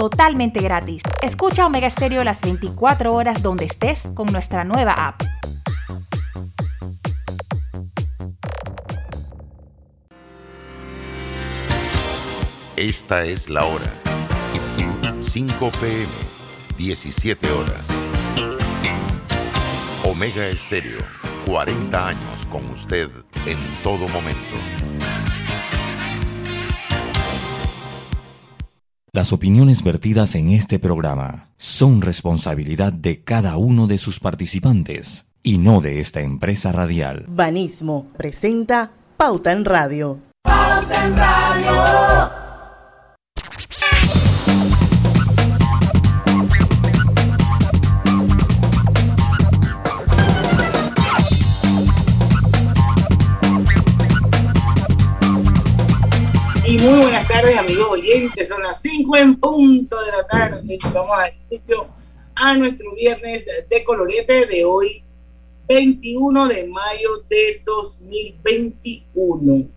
totalmente gratis. Escucha Omega Stereo las 24 horas donde estés con nuestra nueva app. Esta es la hora. 5 pm, 17 horas. Omega Estéreo, 40 años con usted en todo momento. Las opiniones vertidas en este programa son responsabilidad de cada uno de sus participantes y no de esta empresa radial. Banismo presenta Pauta en Radio. Pauta en Radio. Tardes, amigos oyentes. Son las 5 en punto de la tarde. Vamos a inicio a nuestro viernes de colorete de hoy, 21 de mayo de 2021.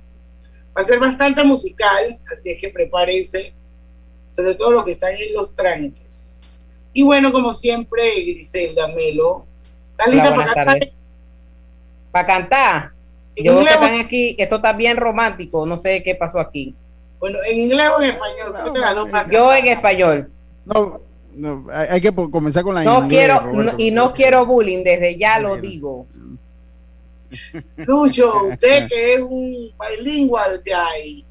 Va a ser bastante musical, así es que prepárense, sobre todo los que están en los tranques. Y bueno, como siempre, Griselda Melo. ¿Está lista para cantar? Para cantar. Yo que están aquí, esto está bien romántico, no sé qué pasó aquí. Bueno, ¿en inglés o en español? yo en español. No, no, hay que comenzar con la no quiero Y no quiero bullying, desde ya lo digo. Lucho, usted que es un bilingual guy.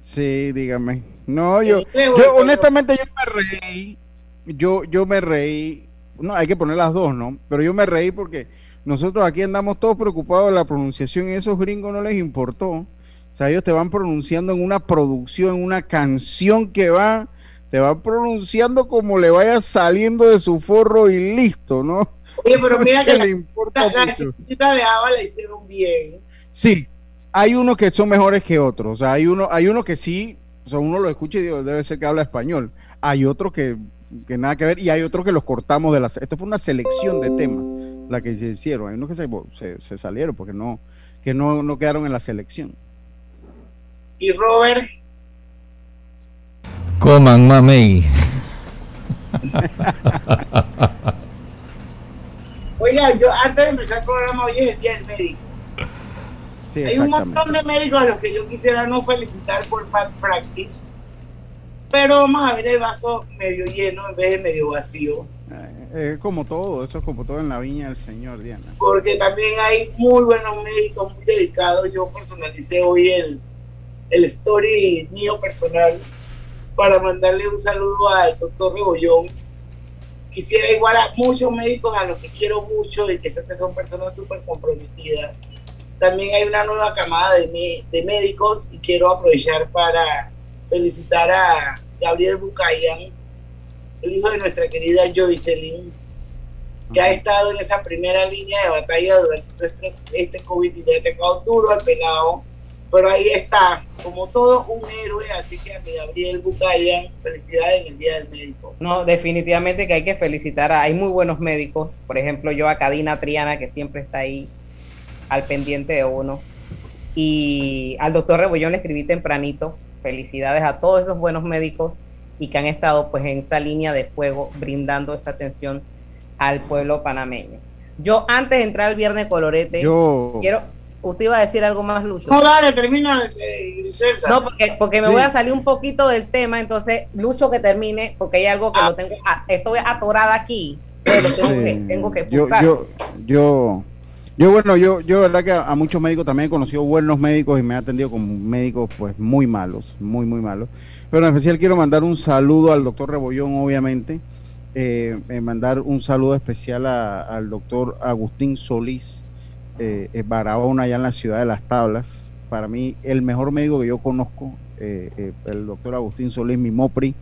Sí, dígame. No, yo, yo honestamente yo me reí. Yo, yo me reí. No, hay que poner las dos, ¿no? Pero yo me reí porque nosotros aquí andamos todos preocupados de la pronunciación y esos gringos no les importó. O sea, ellos te van pronunciando en una producción, en una canción que va, te va pronunciando como le vaya saliendo de su forro y listo, ¿no? Oye, pero mira que, le importa la, la de Ava la hicieron bien. Sí, hay unos que son mejores que otros. O sea, hay uno, hay uno que sí, o sea, uno lo escucha y digo, debe ser que habla español. Hay otros que, que nada que ver y hay otros que los cortamos de la... Esto fue una selección de temas, la que se hicieron. Hay unos que se, se, salieron porque no, que no, no quedaron en la selección. Y Robert. Coman mamey. Oiga, yo antes de empezar el programa, hoy es el Día del Médico. Hay un montón de médicos a los que yo quisiera no felicitar por bad practice, pero vamos a ver el vaso medio lleno en vez de medio vacío. Eh, es como todo, eso es como todo en la viña del Señor, Diana. Porque también hay muy buenos médicos, muy dedicados. Yo personalicé hoy el, el story mío personal para mandarle un saludo al doctor Rebollón. Quisiera igual a muchos médicos a los que quiero mucho y que sé que son personas súper comprometidas. También hay una nueva camada de, de médicos y quiero aprovechar para felicitar a Gabriel Bucayan, el hijo de nuestra querida Joycelyn, que ha estado en esa primera línea de batalla durante este, este COVID-19, duro al pelado pero ahí está, como todo un héroe, así que a mi Gabriel Bucayan, felicidades en el Día del Médico. No, definitivamente que hay que felicitar, a, hay muy buenos médicos, por ejemplo yo a Cadina Triana, que siempre está ahí al pendiente de uno, y al doctor Rebollón le escribí tempranito, felicidades a todos esos buenos médicos y que han estado pues en esa línea de fuego brindando esa atención al pueblo panameño. Yo antes de entrar al viernes colorete, yo... quiero Usted iba a decir algo más, Lucho. No, dale, termina, No, porque, porque me voy a salir un poquito del tema, entonces, Lucho, que termine, porque hay algo que lo tengo, estoy atorada aquí, pero tengo, que, tengo que yo, yo, yo, yo, bueno, yo, yo, verdad que a, muchos médicos también he conocido buenos médicos y me he atendido con médicos, pues, muy malos, muy, muy malos. Pero en especial quiero mandar un saludo al doctor Rebollón, obviamente. Eh, eh mandar un saludo especial al doctor Agustín Solís, eh, Barahona, allá en la ciudad de Las Tablas. Para mí, el mejor médico que yo conozco, eh, eh, el doctor Agustín Solís Mimopri.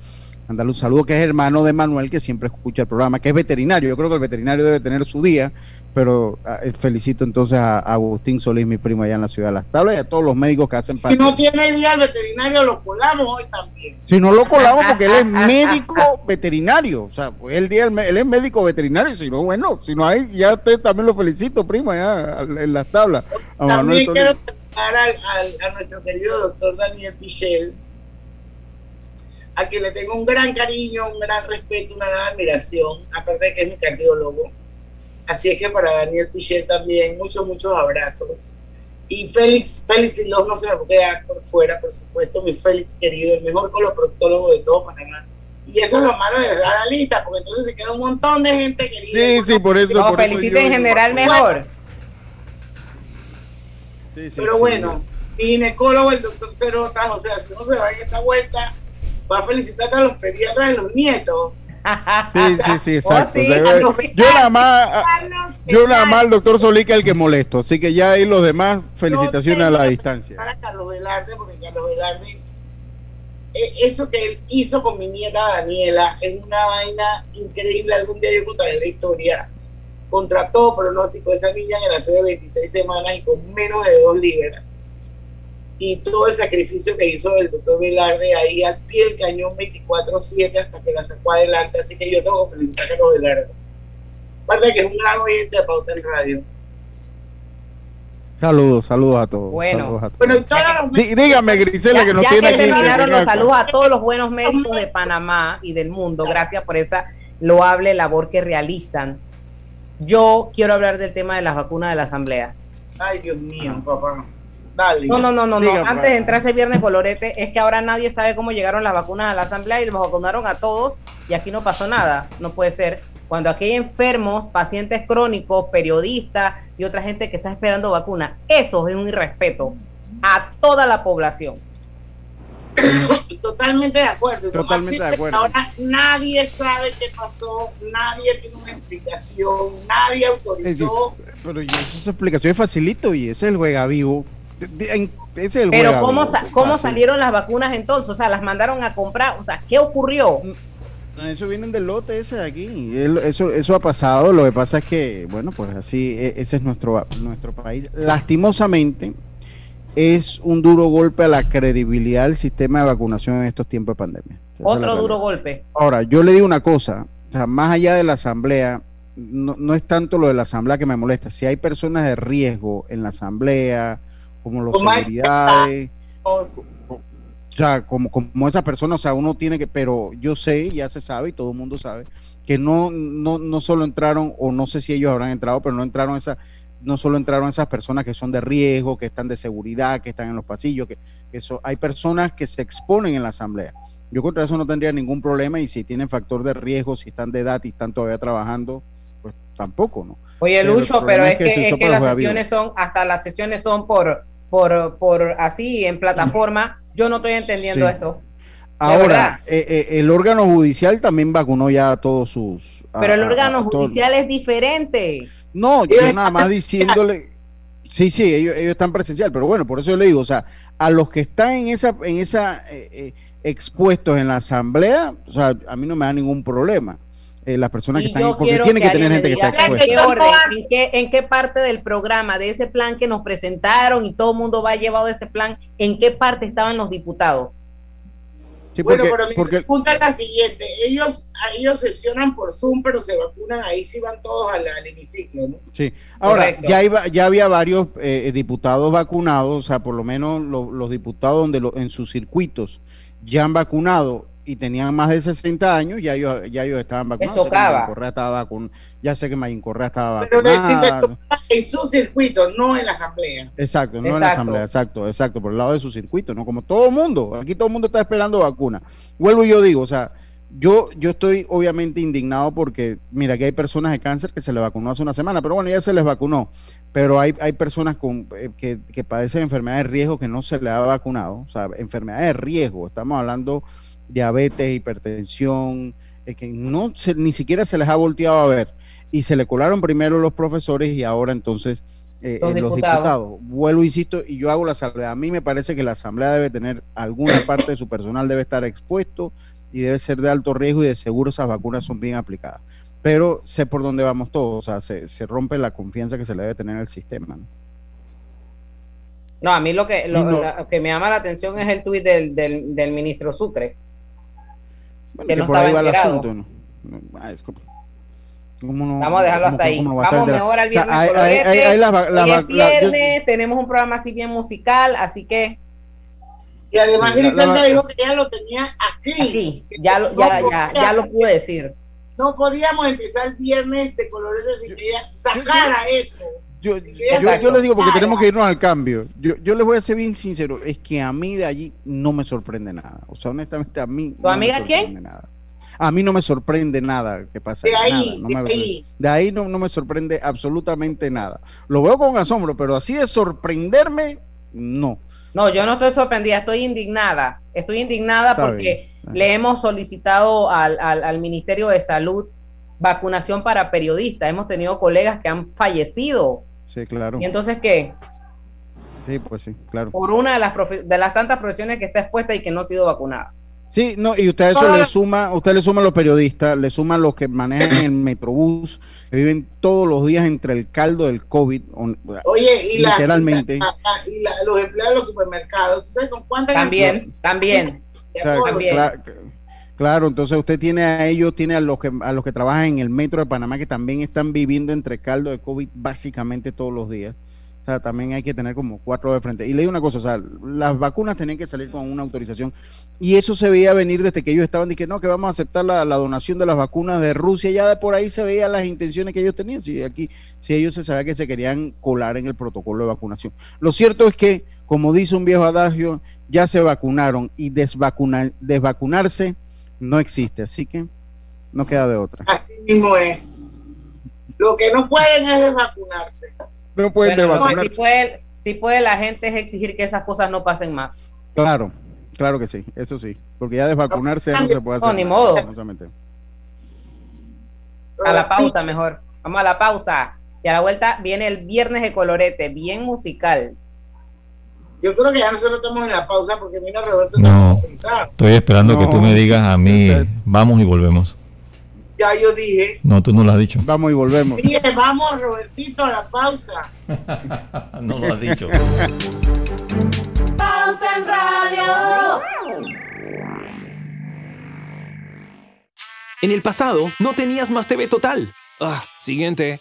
Mandarle un saludo, que es hermano de Manuel, que siempre escucha el programa, que es veterinario. Yo creo que el veterinario debe tener su día, pero ah, eh, felicito entonces a Agustín Solís, mi primo allá en la ciudad de Las Tablas, y a todos los médicos que hacen parte. Si no tiene día el veterinario, lo colamos hoy también. Si no lo colamos, porque él es médico veterinario. O sea, pues el día él es médico veterinario. Si no, bueno, si no hay, ya usted también lo felicito, primo, allá en Las Tablas. también quiero saludar a nuestro querido doctor Daniel Pichel a quien le tengo un gran cariño, un gran respeto, una gran admiración, aparte de que es mi cardiólogo. Así es que para Daniel Pichel también, muchos, muchos abrazos. Y Félix, Félix Filón no se me puede quedar por fuera, por supuesto, mi Félix querido, el mejor coloproctólogo de todo Panamá. Y eso es lo malo de la lista, porque entonces se queda un montón de gente querida. Sí, sí, por eso. No, por eso felicita yo- en general mejor. Sí, sí, Pero sí. bueno, mi ginecólogo, el doctor Cerotas, o sea, si no se va en esa vuelta, va a felicitar a los pediatras de los nietos. Sí, sí, sí, exacto. Oh, sí, los yo nada más, a- Carlos yo nada más al doctor Solica el que molesto, así que ya ahí los demás, felicitaciones a la distancia. Carlos Velarde, porque Carlos Velarde, eh, eso que él hizo con mi nieta Daniela es una vaina increíble. Algún día yo contaré la historia. Contra todo pronóstico, esa niña que nació de 26 semanas y con menos de 2 libras. Y todo el sacrificio que hizo el doctor Velarde ahí al pie del cañón 24-7 hasta que la sacó adelante. Así que yo tengo que felicitar a Carlos Velarde. Aparte que es un gran oyente de Pauta en Radio. Saludos, saludos a todos. Bueno. saludos a todos. Bueno, y todos los Dí- dígame, Grisela, Ya, que nos ya tiene que terminaron que los saludos a todos los buenos médicos de Panamá y del mundo. Gracias por esa loable labor que realizan. Yo quiero hablar del tema de las vacunas de la Asamblea. Ay, Dios mío, papá. Dale. No, no, no, no, no. Antes papá. de entrar ese viernes colorete, es que ahora nadie sabe cómo llegaron las vacunas a la Asamblea y los vacunaron a todos y aquí no pasó nada. No puede ser. Cuando aquí hay enfermos, pacientes crónicos, periodistas y otra gente que está esperando vacuna, eso es un irrespeto a toda la población. Totalmente de acuerdo. Totalmente de acuerdo. Ahora nadie sabe qué pasó, nadie tiene una explicación, nadie autorizó. Pero y eso es explicación es facilito y ese es el juega vivo. De- de- en- Ese es el Pero ¿cómo, sa- cómo salieron las vacunas entonces? O sea, las mandaron a comprar. O sea, ¿qué ocurrió? Eso vienen del lote ese de aquí. Eso, eso ha pasado. Lo que pasa es que, bueno, pues así, e- ese es nuestro, nuestro país. Lastimosamente, es un duro golpe a la credibilidad del sistema de vacunación en estos tiempos de pandemia. Esa Otro duro golpe. Ahora, yo le digo una cosa, o sea, más allá de la asamblea, no, no es tanto lo de la asamblea que me molesta. Si hay personas de riesgo en la asamblea, como los Como o sea, como, como esas personas, o sea, uno tiene que, pero yo sé, ya se sabe y todo el mundo sabe, que no, no, no solo entraron, o no sé si ellos habrán entrado, pero no entraron esas, no solo entraron esas personas que son de riesgo, que están de seguridad, que están en los pasillos, que, que eso, hay personas que se exponen en la asamblea. Yo contra eso no tendría ningún problema y si tienen factor de riesgo, si están de edad y están todavía trabajando, pues tampoco, ¿no? Oye, Pero el Lucho, pero es es que que, es las sesiones son, hasta las sesiones son por, por, por así, en plataforma. Yo no estoy entendiendo Sí. esto. Ahora, eh, eh, el órgano judicial también vacunó ya a todos sus... a- Pero el órgano a judicial es diferente. No, yo nada más diciéndole. Sí, sí, ellos, ellos están presencial, pero bueno, por eso yo le digo, o sea, a los que están en esa, en esa eh, eh, expuestos en la asamblea, o sea, a mí no me da ningún problema. Eh, las personas que están, porque quiero tiene que, tener gente que está expuesta. ¿En qué orden? ¿En qué, en qué parte del programa, de ese plan que nos presentaron y todo el mundo va llevado de ese plan, en qué parte estaban los diputados? Sí, bueno, porque, pero mi porque- pregunta es la siguiente. Ellos, ellos sesionan por Zoom, pero se vacunan, ahí sí van todos al, al hemiciclo, ¿no? Sí. Ahora, Correcto. ya, iba, ya había varios eh, diputados vacunados, o sea, por lo menos lo- los diputados donde lo- en sus circuitos ya han vacunado y tenían más de 60 años, ya ellos, ya ellos estaban vacunados. Tocaba. Estaba vacun- ya sé que Mayin Correa estaba Pero les- vacunada. les toca en su circuito, no en la asamblea. Exacto, no en la asamblea, exacto, exacto, por el lado de su circuito, ¿no? Como todo el mundo, aquí todo el mundo está esperando vacuna. Vuelvo y yo digo, o sea, yo, yo estoy obviamente indignado porque, mira, que hay personas de cáncer que se les vacunó hace una semana, pero bueno, ya se les vacunó, pero hay, hay personas con, eh, que, que padecen enfermedades de riesgo que no se les ha vacunado, o sea, enfermedades de riesgo, estamos hablando diabetes, hipertensión, eh, que no se- ni siquiera se les ha volteado a ver y se le colaron primero los profesores y ahora entonces eh, Los eh, los diputados. diputados. Vuelvo, insisto, y yo hago la salvedad. A mí me parece que la Asamblea debe tener alguna parte de su personal, debe estar expuesto y debe ser de alto riesgo y de seguro esas vacunas son bien aplicadas. Pero sé por dónde vamos todos, o sea, se, se rompe la confianza que se le debe tener al sistema. ¿no? No, a mí lo que, lo, no- lo que me llama la atención es el tuit del, del, del ministro Sucre. Bueno, Que que no por ahí va el asunto. ¿no? No, ah, es como- ¿cómo no- Vamos a dejarlo cómo- hasta ahí. cómo va Vamos mejor al O sea, viernes hay- hay- este. hay- hay es la- yo- viernes, tenemos un programa así bien musical, así que Y además Sí, la- Griselda la- dijo que ella lo tenía aquí. Aquí, ya lo, ya, ya, ya lo pude decir. No podíamos empezar el viernes de colores sin que ella sacara eso. Yo, yo, les digo porque Claro. tenemos que irnos al cambio. Yo, yo les voy a ser bien sincero, es que a mí de allí no me sorprende nada. O sea, honestamente a mí no amiga me sorprende nada. A mí no me sorprende nada que pasa. De ahí, nada, no de me- ahí. de ahí no, no me sorprende absolutamente nada. Lo veo con asombro, pero así de sorprenderme, no. No, yo no estoy sorprendida, estoy indignada. Estoy indignada Está porque bien. le hemos solicitado al, al- al Ministerio de Salud vacunación para periodistas. Hemos tenido colegas que han fallecido. Sí, claro. Y entonces, ¿qué? Sí, pues sí, claro. Por una de las, de las tantas profesiones que está expuesta y que no ha sido vacunada. Sí, no, y usted a eso le suma, usted le suma a los periodistas, le suma a los que manejan el metrobús, que viven todos los días entre el caldo del COVID. Oye, y, la- Literalmente. y, la- y la- los empleados de los supermercados, ¿tú sabes con cuántas También, también. O sea, También. Cla- Claro, entonces usted tiene a ellos, tiene a los que a los que trabajan en el metro de Panamá que también están viviendo entre caldo de COVID básicamente todos los días. O sea, también hay que tener como cuatro de frente. Y le digo una cosa, o sea, las vacunas tenían que salir con una autorización y eso se veía venir desde que ellos estaban diciendo no, que vamos a aceptar la, donación de las vacunas de Rusia, ya de por ahí se veían las intenciones que ellos tenían, si aquí, si ellos se sabía que se querían colar en el protocolo de vacunación. Lo cierto es que, como dice un viejo adagio, ya se vacunaron y desvacunar, desvacunarse no existe, así que no queda de otra. Así mismo es. Lo que no pueden es desvacunarse. No pueden Bueno, no, si, desvacunarse. puede, si puede la gente es exigir que esas cosas no pasen más. Claro, claro que sí, eso sí, porque ya desvacunarse no se puede hacer. No, ni modo. A la pausa mejor. Vamos a la pausa. Y a la vuelta viene el viernes de colorete, bien musical. Yo creo que ya nosotros estamos en la pausa porque mira Roberto No. está frisado. Estoy esperando que tú me digas a mí, Usted- vamos y volvemos. Ya yo dije. No, tú no lo has dicho. Vamos y volvemos. Dije, vamos Robertito a la pausa. no lo has dicho. Pauta en Radio. En el pasado, no tenías Más TV Total. Ah, siguiente.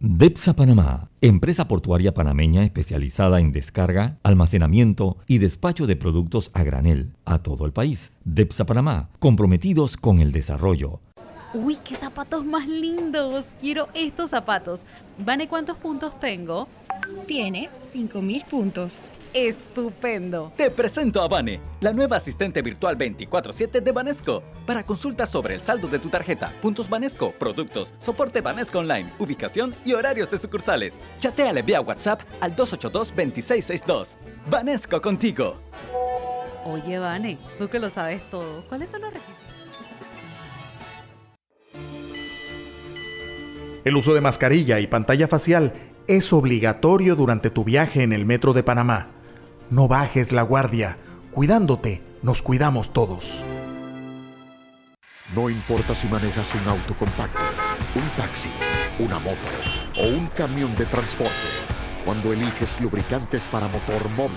DEPSA Panamá, empresa portuaria panameña especializada en descarga, almacenamiento y despacho de productos a granel a todo el país. DEPSA Panamá, comprometidos con el desarrollo. Uy, qué zapatos más lindos. Quiero estos zapatos. Vane, ¿cuántos puntos tengo? Tienes 5000 puntos. Estupendo. Te presento a Vane, la nueva asistente virtual 24/7 de Banesco. Para consultas sobre el saldo de tu tarjeta, puntos Banesco, productos, soporte Banesco Online, ubicación y horarios de sucursales. Chateale vía WhatsApp al 282-2662. Banesco contigo. Oye, Vane, tú que lo sabes todo. ¿Cuáles son los requisitos? El uso de mascarilla y pantalla facial es obligatorio durante tu viaje en el metro de Panamá. No bajes la guardia. Cuidándote, nos cuidamos todos. No importa si manejas un auto compacto, un taxi, una moto o un camión de transporte. Cuando eliges lubricantes para motor móvil,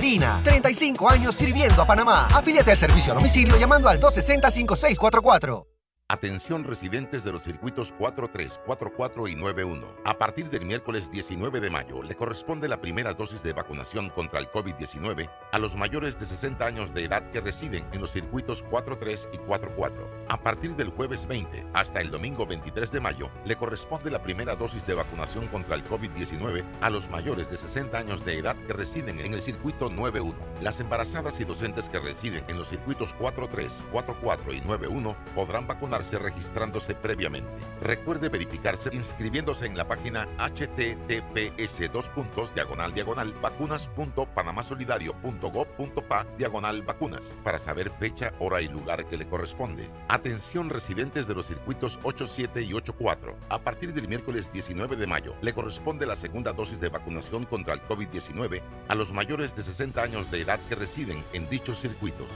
Cristalina. 35 años sirviendo a Panamá. Afíliate al servicio a domicilio llamando al 260-5644. Atención residentes de los circuitos 43, 44 y 91. A partir del miércoles 19 de mayo le corresponde la primera dosis de vacunación contra el COVID-19 a los mayores de 60 años de edad que residen en los circuitos 43 y 44. A partir del jueves 20 hasta el domingo 23 de mayo le corresponde la primera dosis de vacunación contra el COVID-19 a los mayores de 60 años de edad que residen en el circuito 91. Las embarazadas y docentes que residen en los circuitos 43, 44 y 91 podrán vacunar registrándose previamente. Recuerde verificarse inscribiéndose en la página https dos puntos diagonal diagonal vacunas.panamasolidario.gov.pa diagonal vacunas para saber fecha, hora y lugar que le corresponde. Atención residentes de los circuitos 87 y 84. A partir del miércoles 19 de mayo le corresponde la segunda dosis de vacunación contra el COVID-19 a los mayores de 60 años de edad que residen en dichos circuitos.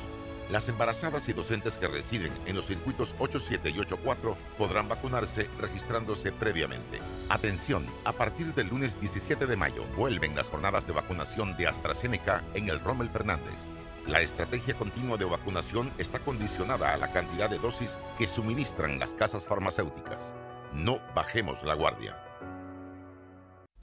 Las embarazadas y docentes que residen en los circuitos 87 y 84 podrán vacunarse registrándose previamente. Atención, a partir del lunes 17 de mayo vuelven las jornadas de vacunación de AstraZeneca en el Rommel Fernández. La estrategia continua de vacunación está condicionada a la cantidad de dosis que suministran las casas farmacéuticas. No bajemos la guardia.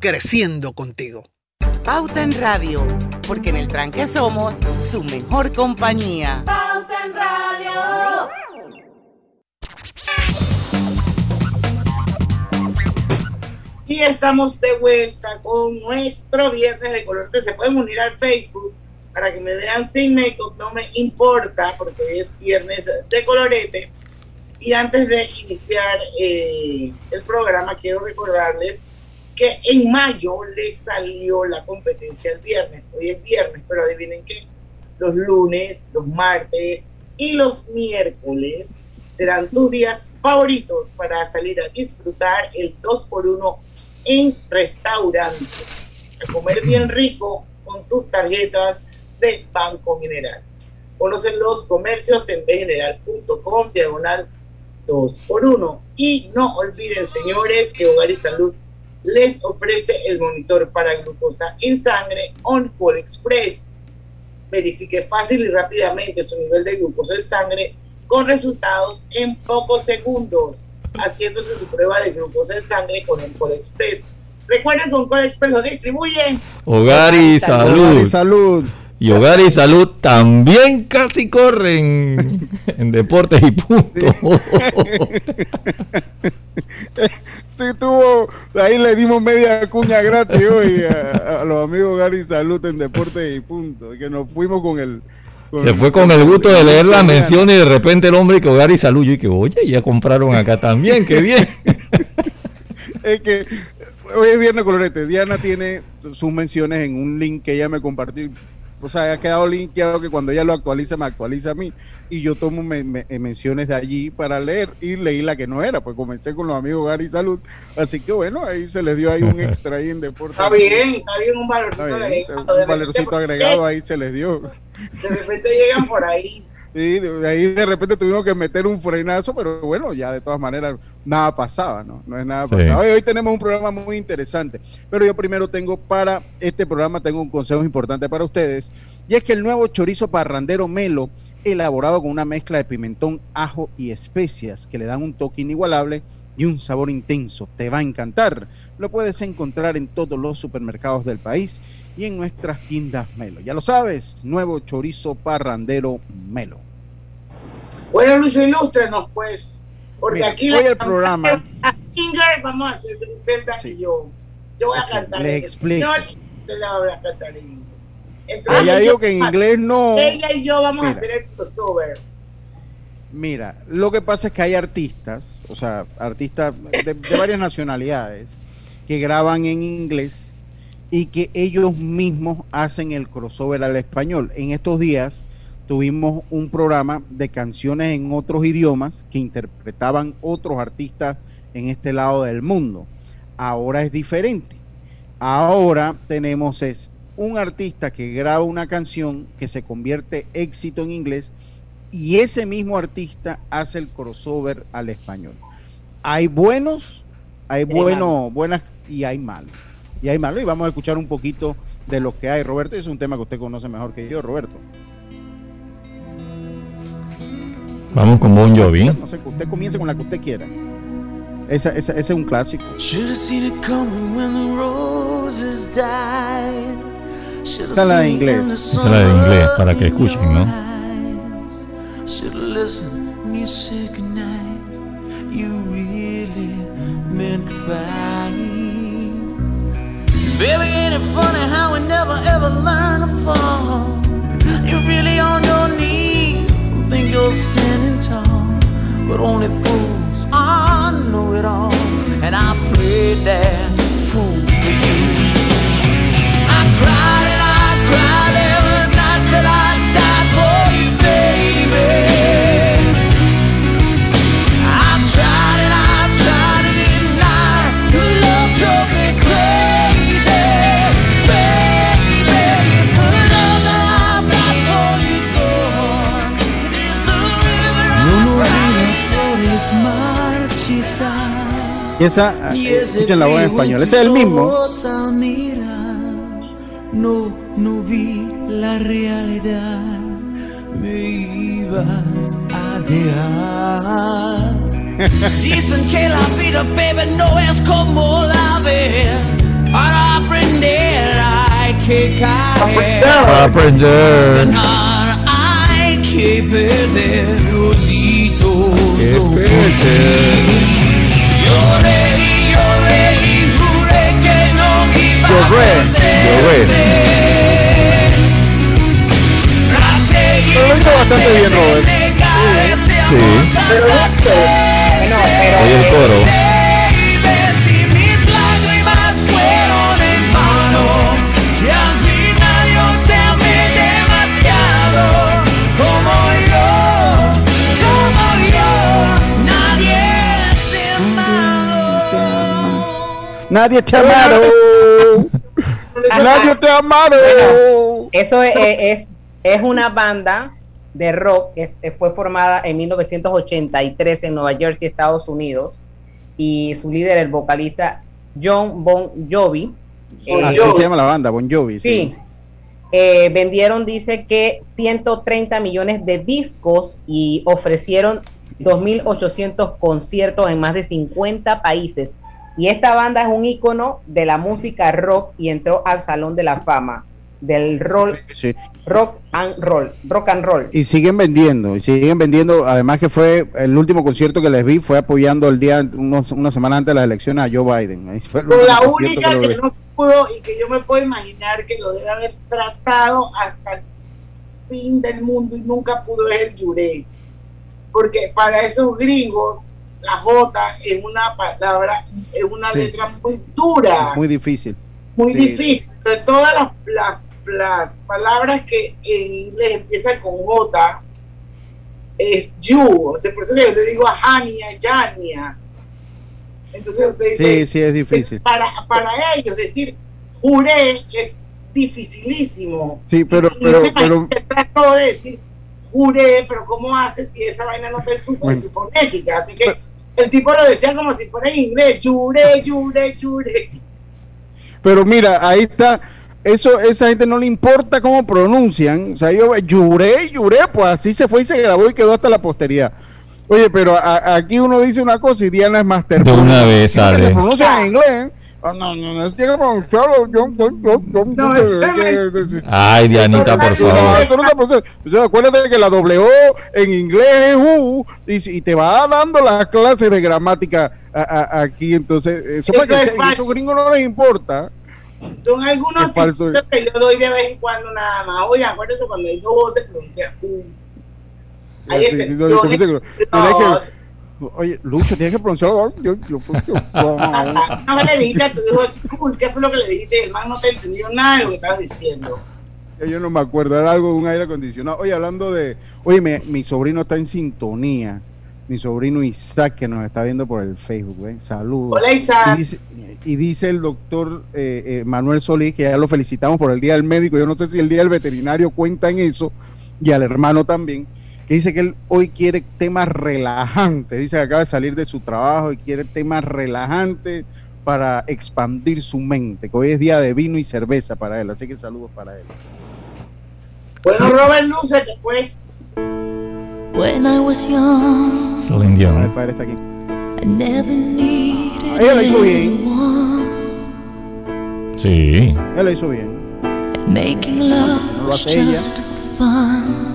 creciendo contigo. Pauta en Radio, porque en el tranque somos su mejor compañía. Pauta en Radio. Y estamos de vuelta con nuestro viernes de color. Se pueden unir al Facebook para que me vean sin make-up, no me importa, porque hoy es viernes de colorete. Y antes de iniciar eh, el programa, quiero recordarles que en mayo le salió la competencia el viernes. Hoy es viernes, pero adivinen que los lunes, los martes y los miércoles serán tus días favoritos para salir a disfrutar el 2x1 en restaurantes. A comer bien rico con tus tarjetas de Banco General. Conocen los comercios en bgeneral.com, diagonal 2x1. Y no olviden, señores, que Hogar y Salud les ofrece el monitor para glucosa en sangre OnCall Express. Verifique fácil y rápidamente su nivel de glucosa en sangre con resultados en pocos segundos, haciéndose su prueba de glucosa en sangre con OnCall Express. Recuerden que OnCall Express lo distribuye Hogar y Salud. Hogar y salud. Y Hogar y Salud también casi corren en deportes y punto. sí, tuvo, ahí le dimos media cuña gratis hoy a, a los amigos Hogar y Salud en deportes y punto. Que nos fuimos con el... Se fue con el gusto de leer la mención y de repente el hombre que Hogar y Salud. Yo que oye, ya compraron acá también, qué bien. es que hoy es viernes colorete. Diana tiene sus menciones en un link que ella me compartió. O sea, ha quedado linkeado que cuando ella lo actualiza, me actualiza a mí. Y yo tomo me- me- eh, menciones de allí para leer y leí la que no era. Pues comencé con los amigos Gary Salud. Así que bueno, ahí se les dio ahí un extra ahí en deporte. Está bien, está bien un valorcito Está bien, agregado. un valorcito agregado ahí se les dio. De repente llegan por ahí. Y de ahí de repente tuvimos que meter un frenazo, pero bueno, ya de todas maneras nada pasaba, ¿no? No es nada Sí. pasaba. Hoy, hoy tenemos un programa muy interesante, pero yo primero tengo para este programa, tengo un consejo importante para ustedes, y es que el nuevo chorizo parrandero Melo, elaborado con una mezcla de pimentón, ajo y especias que le dan un toque inigualable y un sabor intenso, te va a encantar. Lo puedes encontrar en todos los supermercados del país y en nuestras tiendas Melo. Ya lo sabes, nuevo chorizo parrandero Melo. Bueno, Lucio, ilústrenos, pues. Porque Mira, aquí hoy el programa- A Singer vamos a hacer Griselda y yo. Yo voy a cantar. les en explico. usted la va a cantar en inglés. Ah, ya y digo que en inglés no. Ella y yo vamos a Mira. hacer el crossover. Mira, lo que pasa es que hay artistas, o sea, artistas de, varias nacionalidades que graban en inglés y que ellos mismos hacen el crossover al español. En estos días tuvimos un programa de canciones en otros idiomas que interpretaban otros artistas en este lado del mundo. Ahora es diferente. Ahora tenemos es un artista que graba una canción que se convierte éxito en inglés y ese mismo artista hace el crossover al español. Hay buenos, hay buenos, buenas y hay malos. Y hay malos y vamos a escuchar un poquito de lo que hay, Roberto. Es un tema que usted conoce mejor que yo, Roberto. Vamos con Bon Jovi. No sé, usted comience con la que usted quiera. Esa, esa, ese es un clásico. Esta es la de inglés. Esta es la de inglés, para que escuchen, ¿no? Should listen when you say goodnight. You really meant goodbye. Baby, ain't it funny how we never ever learn to fall? You're really on your knees and think you're standing tall. But only fools are know it alls. And I pray that Y esa, escuchen la voz en español. Ese es el mismo. no, no vi la realidad. Me ibas a dejar. Dicen que la vida, baby, no es como la ves. Para aprender hay que caer. Para aprender. Ganar hay que perder. Rodito, que no iba a Pero lo hizo bastante bien, Robert. Sí. Oye el coro. Nadie te amaron. Nadie te amaron. Bueno, eso es, es, es una banda de rock que fue formada en 1983 en Nueva Jersey, Estados Unidos, y su líder, el vocalista John Bon Jovi. eh, Así se llama la banda, Bon Jovi. Sí. Sí. Eh, vendieron, dice que 130 millones de discos y ofrecieron 2.800 conciertos en más de 50 países. Y esta banda es un ícono de la música rock y entró al Salón de la Fama del roll, Sí. rock and roll, rock and roll. Y siguen vendiendo, y siguen vendiendo. Además que fue el último concierto que les vi, fue apoyando el día, unos, una semana antes de las elecciones a Joe Biden. Ahí fue la única que no pudo y que yo me puedo imaginar que lo debe haber tratado hasta el fin del mundo y nunca pudo es el Yuré. Porque para esos gringos, la J es una palabra, es una Sí. letra muy dura, Muy difícil. muy sí. difícil. De todas las, las, las palabras que en inglés empiezan con J, es you. O sea, por eso que yo le digo a Hania, Yania. Entonces usted dice, Sí, sí, es difícil. para, para ellos decir juré es dificilísimo. Sí, pero, Y pero, pero, que trató de decir juré, pero ¿cómo hace si esa vaina no está en su, en Bueno. su fonética? Así que el tipo lo decía como si fuera en inglés, juré, juré, juré. pero mira, ahí está. Eso, esa gente no le importa cómo pronuncian. O sea, yo lloré, lloré, pues así se fue y se grabó y quedó hasta la posteridad. Oye, pero a- aquí uno dice una cosa y Diana es master. De una vez sale. se pronuncia en inglés. Ah, No, no, no, tiene que pronunciarlo. Yo, yo, yo, yo, No, es- Ay, Dianita, por No, favor. acuérdate que la W en inglés es U y, te va dando las clases de gramática a- a- aquí. Entonces, eso, es falso. esos gringos no les importa. Son algunos Es que yo doy de vez en cuando nada más. Oye, acuérdense cuando hay dos voces pronuncia U. Hay Sí, sí, no, excepciones. Oye, Lucho, tienes que pronunciarlo. Yo, yo, yo, No le dijiste a tu hijo school, ¿qué fue lo que le dijiste? El man no te entendió nada de lo que estabas diciendo. Yo no me acuerdo, era algo de un aire acondicionado. Oye, hablando de. Oye, mi, mi sobrino está en sintonía. Mi sobrino Isaac, que nos está viendo por el Facebook, ¿eh? Saludos. Hola, Isaac. Y dice, y dice el doctor eh, eh, Manuel Solís, que ya lo felicitamos por el Día del Médico. Yo no sé si el Día del Veterinario cuenta en eso, y al hermano también. Que dice que él hoy quiere temas relajantes. Dice que acaba de salir de su trabajo y quiere temas relajantes para expandir su mente. Que hoy es día de vino y cerveza para él. Así que saludos para él. Bueno, Robert Luce, después. When I was young, Celine Dion. El padre está aquí. I never needed Ella lo hizo bien. Sí. Él lo hizo bien. Making love No lo was hace ella.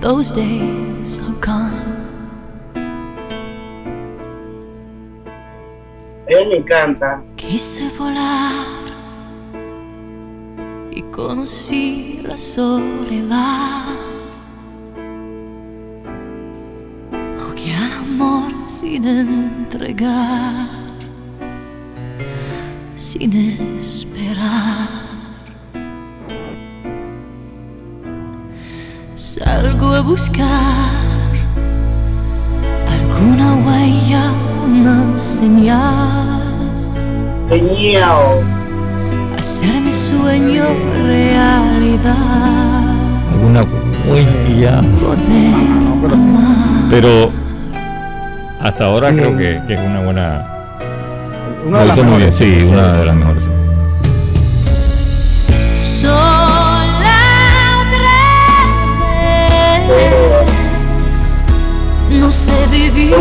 Those days are gone. Él me encanta. Quise volar y conocí la soledad. Jugué al amor sin entregar, sin esperar. Salgo a buscar alguna huella, una señal. Genial. Hacer mi sueño realidad. Alguna huella. Poder Pero hasta ahora creo que, que es una buena. Una de las mejores. sí, una de las mejores. No sé vivir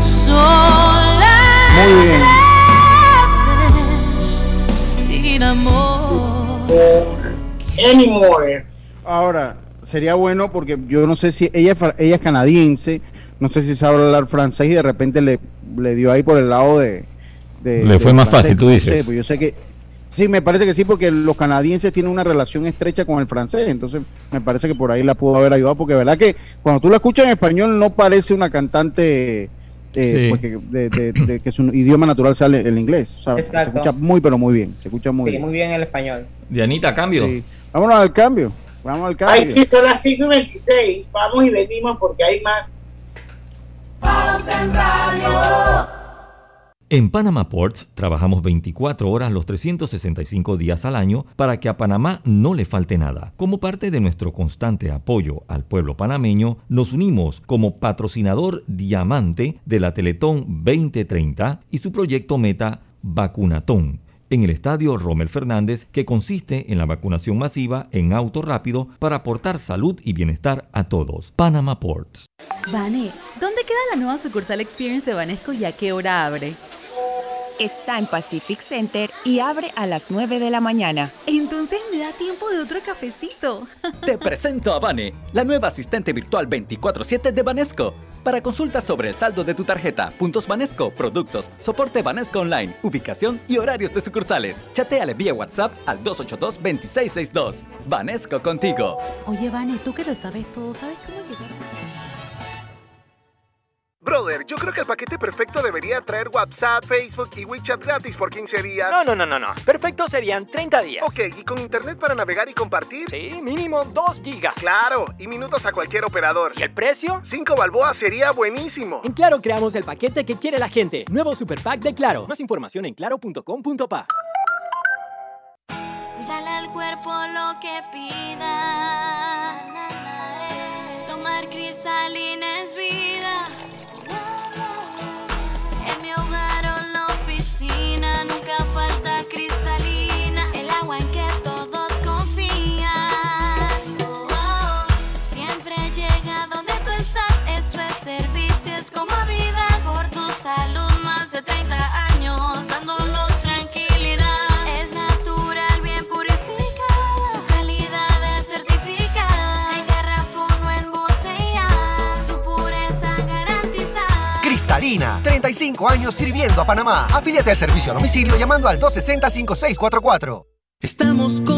sola Muy bien. vez. Sin amor. Anymore. Ahora, sería bueno porque yo no sé si ella, es fra- ella es canadiense, no sé si sabe hablar francés y de repente le, le dio ahí por el lado de... de- Le fue más francés, fácil, tú no dices. sé, pues yo sé que... Sí, me parece que sí, porque los canadienses tienen una relación estrecha con el francés, entonces me parece que por ahí la pudo haber ayudado, porque verdad que cuando tú la escuchas en español no parece una cantante eh, Sí. pues que, de, de- de que su idioma natural sea el, el inglés, o sea, se escucha muy pero muy bien, se escucha muy Sí, bien. muy bien el español. Dianita, cambio. Sí. Vámonos al cambio, vamos al cambio. Ay, sí, son las 5 y 26. Vamos y venimos porque hay más. Pauta en Radio. En Panama Ports trabajamos 24 horas los 365 días al año para que a Panamá no le falte nada. Como parte de nuestro constante apoyo al pueblo panameño, nos unimos como patrocinador diamante de la Teletón 2030 y su proyecto meta Vacunatón en el estadio Rommel Fernández, que consiste en la vacunación masiva en auto rápido para aportar salud y bienestar a todos. Panama Ports. Vane, ¿dónde queda la nueva sucursal Experience de Banesco y a qué hora abre? Está en Pacific Center y abre a las 9 de la mañana. Entonces me da tiempo de otro cafecito. Te presento a Vane, la nueva asistente virtual 24/7 de Banesco. Para consultas sobre el saldo de tu tarjeta, puntos Banesco, productos, soporte Banesco Online, ubicación y horarios de sucursales. Chateale vía WhatsApp al 282-2662. Banesco contigo. Oye, Vane, tú que lo sabes todo, ¿sabes cómo? Brother, yo creo que el paquete perfecto debería traer WhatsApp, Facebook y WeChat gratis por 15 días. No, no, no, no, no. Perfecto serían 30 días. Ok, ¿y con internet para navegar y compartir? Sí, mínimo 2 gigas. Claro, y minutos a cualquier operador. ¿Y el precio? 5 balboas sería buenísimo. En Claro creamos el paquete que quiere la gente. Nuevo Super Pack de Claro. Más información en claro.com.pa. Dale al cuerpo lo que pida. 25 años sirviendo a Panamá. Afíliate al servicio a domicilio llamando al 260-5644. Estamos con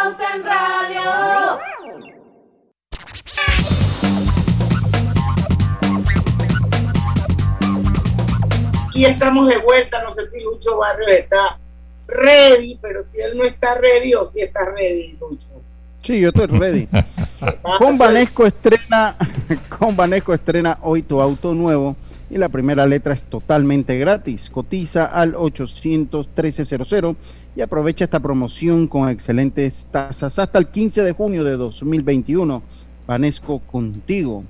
Y estamos de vuelta, no sé si Lucho Barrios está ready, pero si él no está ready o si está ready, Lucho. Sí, yo estoy ready. con Vanesco estrena, con Vanesco estrena hoy tu auto nuevo y la primera letra es totalmente gratis. Cotiza al 800 1300 y aprovecha esta promoción con excelentes tasas hasta el 15 de junio de 2021. Vanesco contigo.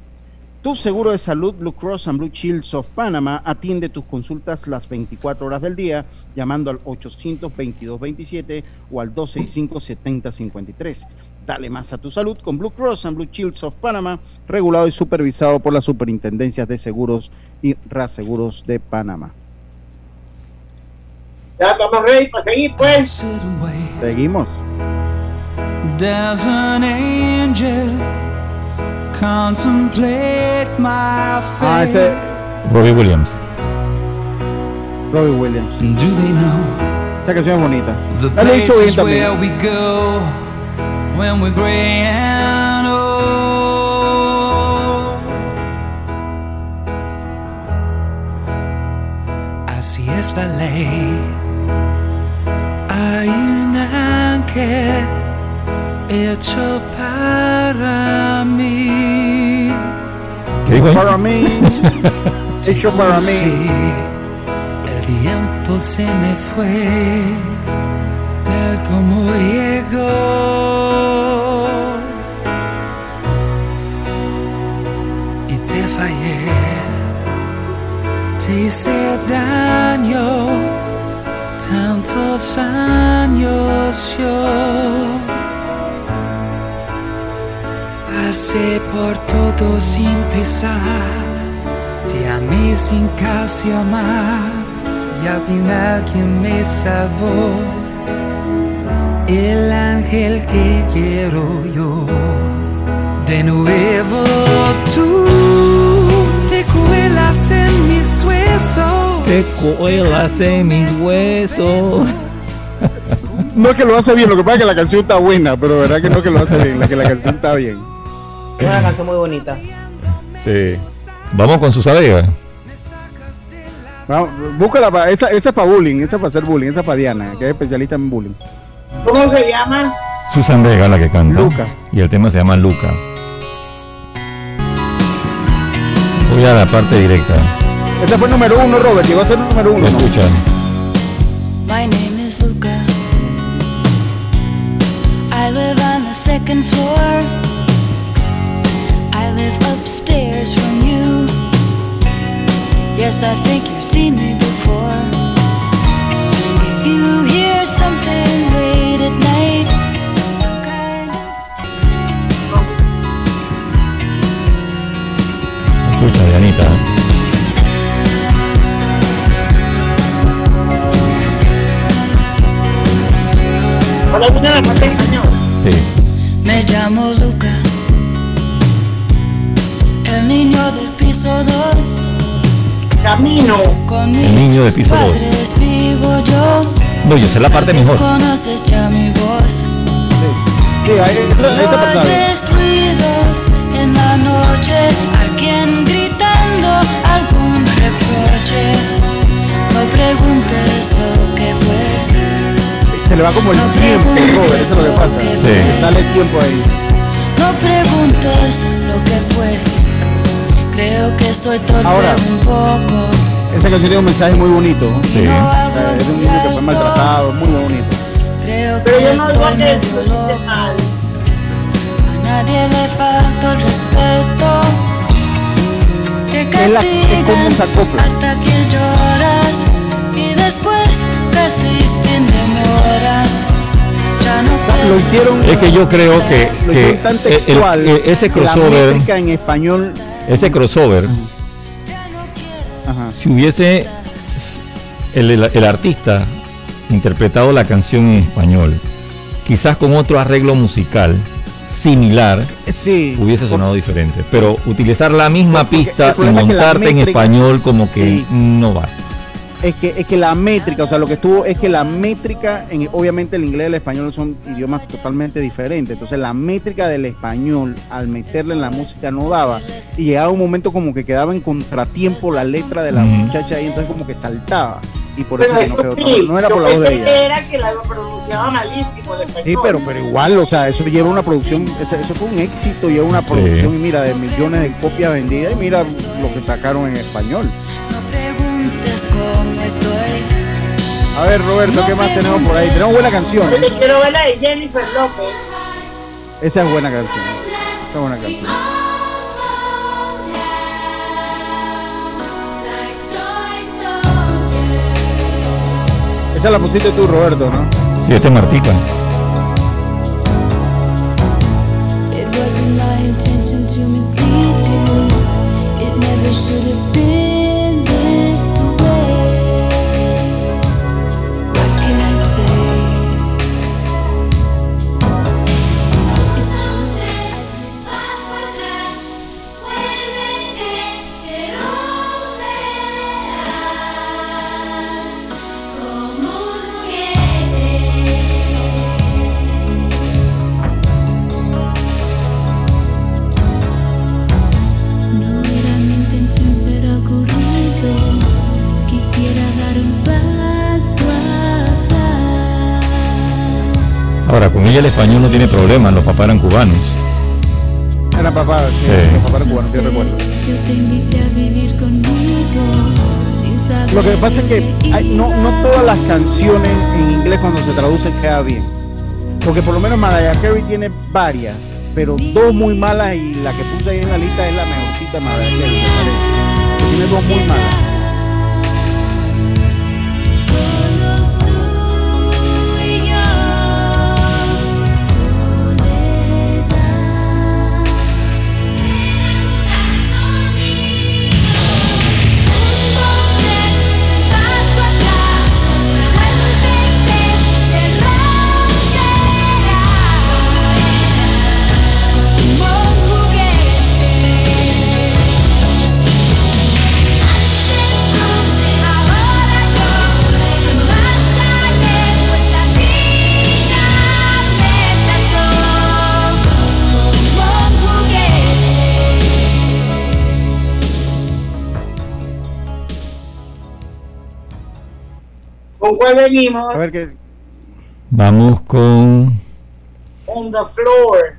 Tu seguro de salud Blue Cross and Blue Shields of Panama atiende tus consultas las 24 horas del día llamando al 822-27 o al 265-7053. Dale más a tu salud con Blue Cross and Blue Shields of Panama, regulado y supervisado por las superintendencias de seguros y reaseguros de Panamá. Ya estamos ready para seguir, pues. Seguimos. There's an angel contemplate my Ah, ese Robbie Williams. Robbie Williams. Do they know Esa canción es bonita. the Ya lo he dicho bien también. we go when we're gray and old? Así es la ley. Hay un ángel hecho para mí. ¿Qué dijo ahí? Para mí. Hecho para mí. El tiempo se me fue tal como llegó. Y te fallé, te hice daño tantos años yo. Pasé por todo sin pisar, te amé sin casi amar, y al final quien me salvó, el ángel que quiero yo. De nuevo tú te cuelas en mis huesos. Te cuelas en mis huesos. No es que lo hace bien, lo que pasa es que la canción está buena, pero verdad que no que lo hace bien, la que la canción está bien. Es una canción muy bonita. Sí. Vamos con sus Vega. Vamos, búscala, pa- esa, esa es para bullying, esa es para hacer bullying, esa es para Diana, que es especialista en bullying. ¿Cómo se llama? Susan Vega la que canta. Luca. Y el tema se llama Luca. Voy a la parte directa. Ese fue el número uno, Robert, llegó a ser el número uno. Lo escuchan. My name is Luca. I live on the second floor. I upstairs from you. Yes, I think you've seen me before. If you hear something late at night, some kind Escucha, Dianita. Hola, ¿tú la español? Sí. Me llamo Luca, el niño del piso 2. Camino. Con El mis niño del piso dos. padres vivo yo. No, yo sé la parte mejor. Conoces ya mi voz. Sí, ahí esta parte está ruidos en la noche, alguien gritando algún reproche. No preguntes lo que fue, Se le va como el tiempo, Robert, eso es lo que pasa. Sí. Dale tiempo ahí. no preguntes lo que fue. Creo que soy torpe Ahora. un poco. Esa canción tiene un mensaje muy bonito. Sí. No sea, es un niño que fue maltratado, muy bonito. Creo Pero que yo no estoy que medio loco. mal. A nadie le falta el respeto. Te Es, la, es como castigan hasta que lloras y después casi sin demora. Ya no Lo hicieron, Es que yo creo que, lo que hicieron tan el- el- ese que la crossover, métrica en español ese crossover, Ajá. si hubiese el, el- el artista interpretado la canción en español, quizás con otro arreglo musical similar, sí, hubiese sonado diferente. Pero utilizar la misma pista y montarte en español como que Sí. no va. Es que es que la métrica, o sea, lo que estuvo es que la métrica, en, obviamente el inglés y el español son idiomas totalmente diferentes, entonces la métrica del español al meterle en la música no daba. Y llegaba un momento como que quedaba en contratiempo la letra de la muchacha ahí, entonces como que saltaba. Y por Pero eso que no eso quedó sí, no era por la voz de ella. era que la pronunciaba malísimo el español. Sí, pero, pero igual, o sea, eso lleva una producción, eso, eso fue un éxito, lleva una producción y mira, de millones de copias vendidas y mira lo que sacaron en español. No preguntes cómo estoy. A ver, Roberto, ¿qué más tenemos por ahí? Tenemos buena canción. Yo quiero ver la de Jennifer López. Esa es buena canción. Esa es buena canción. Esa la pusiste tú, Roberto, ¿no? Sí, este es Martica. It wasn't my intention to el español no tiene problema, los papás eran cubanos. Era papá, sí, Sí. los papás eran cubanos, yo recuerdo. Yo te invité a vivir conmigo. Sin saber Lo que pasa es que hay- no, no todas las canciones en inglés cuando se traducen queda bien. Porque por lo menos Mariah Carey tiene varias, pero dos muy malas y la que puse ahí en la lista es la mejorcita de Mariah Carey, me parece. Que Tiene dos muy malas. ¿Con cuál venimos? A ver qué. Vamos con On the floor.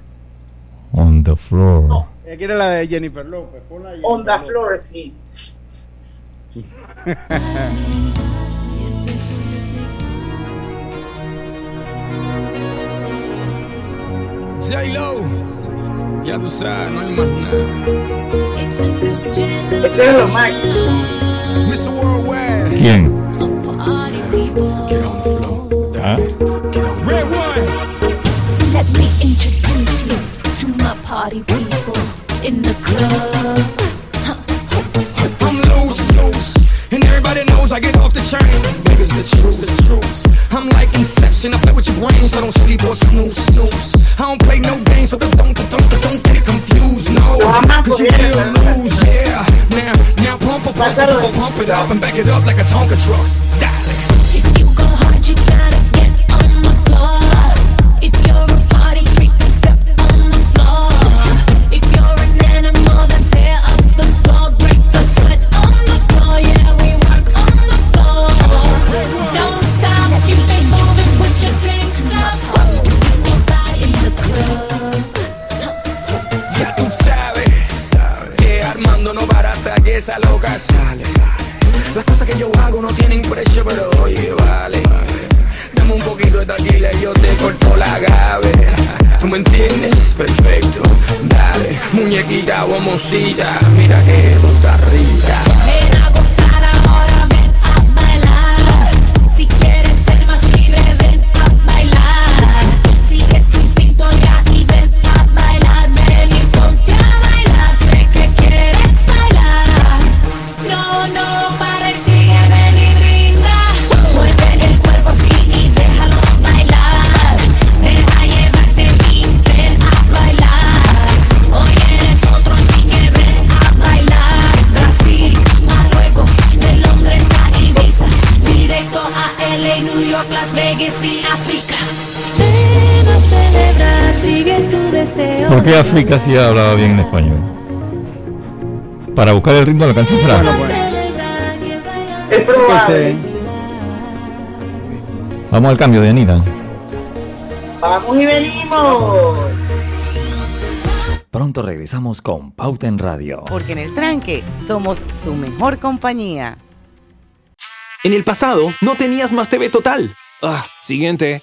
On the Floor. Ella quiere la de Jennifer López. ponla ahí. On the floor, sí. J-Lo, ya tú sabes, no hay más nada. Este es lo máximo. Mr. Worldwide. ¿Quién? Get on the floor. ¿Ah? Red one. Let me introduce you to my party people in the club. I'm loose, loose, and everybody knows I get off the the truth, the truth. I'm like Inception, I play with your brains, I don't sleep or snooze. I don't play no games, don't, don't, don't, don't get it confused, no. Cause you lose, yeah. Now, now pump, pump, pump, pump, pump it up and back it up like a Tonka truck. Dale. Cosas que yo jagos no tienen precio, pero oye, vale. Dame un poquito de taquila y yo te corto la gave. ¿Tú me entiendes? Perfecto. Dale, muñequita o mocita. Mira que tú estás rica. ¿Por qué África sí hablaba bien en español? Para buscar el ritmo de la canción será. Es probable. Vamos al cambio de Anita. Vamos y venimos. Pronto regresamos con Pauta en Radio. Porque en el tranque somos su mejor compañía. En el pasado no tenías Más TV Total. Ah, siguiente.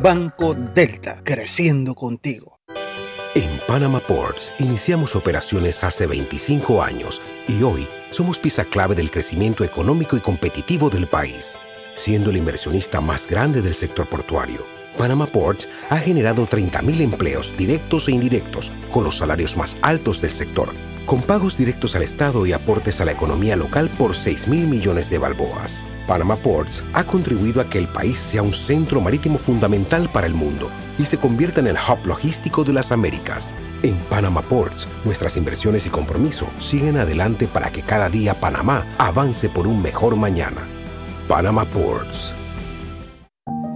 Banco Delta, creciendo contigo. En Panama Ports iniciamos operaciones hace 25 años y hoy somos pieza clave del crecimiento económico y competitivo del país, siendo el inversionista más grande del sector portuario. Panama Ports ha generado 30.000 empleos directos e indirectos con los salarios más altos del sector, con pagos directos al Estado y aportes a la economía local por 6 mil millones de balboas. Panama Ports ha contribuido a que el país sea un centro marítimo fundamental para el mundo y se convierta en el hub logístico de las Américas. En Panama Ports, nuestras inversiones y compromiso siguen adelante para que cada día Panamá avance por un mejor mañana. Panama Ports.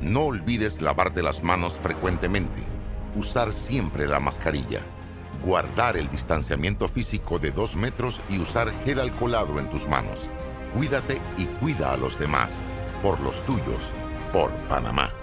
No olvides lavarte las manos frecuentemente, usar siempre la mascarilla, guardar el distanciamiento físico de dos metros y usar gel alcoholado en tus manos. Cuídate y cuida a los demás, por los tuyos, por Panamá.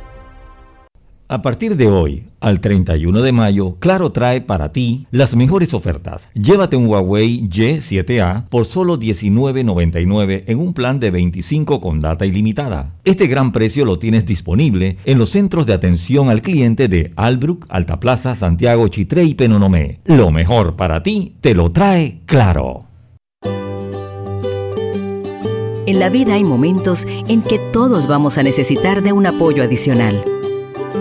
A partir de hoy al 31 de mayo, Claro trae para ti las mejores ofertas. Llévate un Huawei Y7A por solo $19.99 en un plan de 25 con data ilimitada. Este gran precio lo tienes disponible en los centros de atención al cliente de Albrook, Altaplaza, Santiago, Chitré y Penonomé. Lo mejor para ti te lo trae Claro. En la vida hay momentos en que todos vamos a necesitar de un apoyo adicional.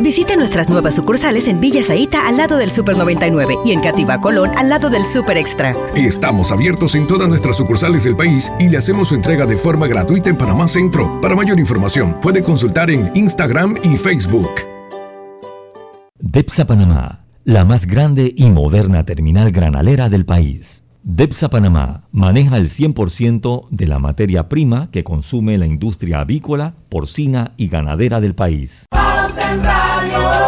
Visite nuestras nuevas sucursales en Villa Zaita al lado del Super 99 y en Cativa Colón al lado del Super Extra. Estamos abiertos en todas nuestras sucursales del país y le hacemos su entrega de forma gratuita en Panamá Centro. Para mayor información, puede consultar en Instagram y Facebook. DEPSA Panamá, la más grande y moderna terminal granalera del país. DEPSA Panamá maneja el 100% de la materia prima que consume la industria avícola, porcina y ganadera del país. Radio.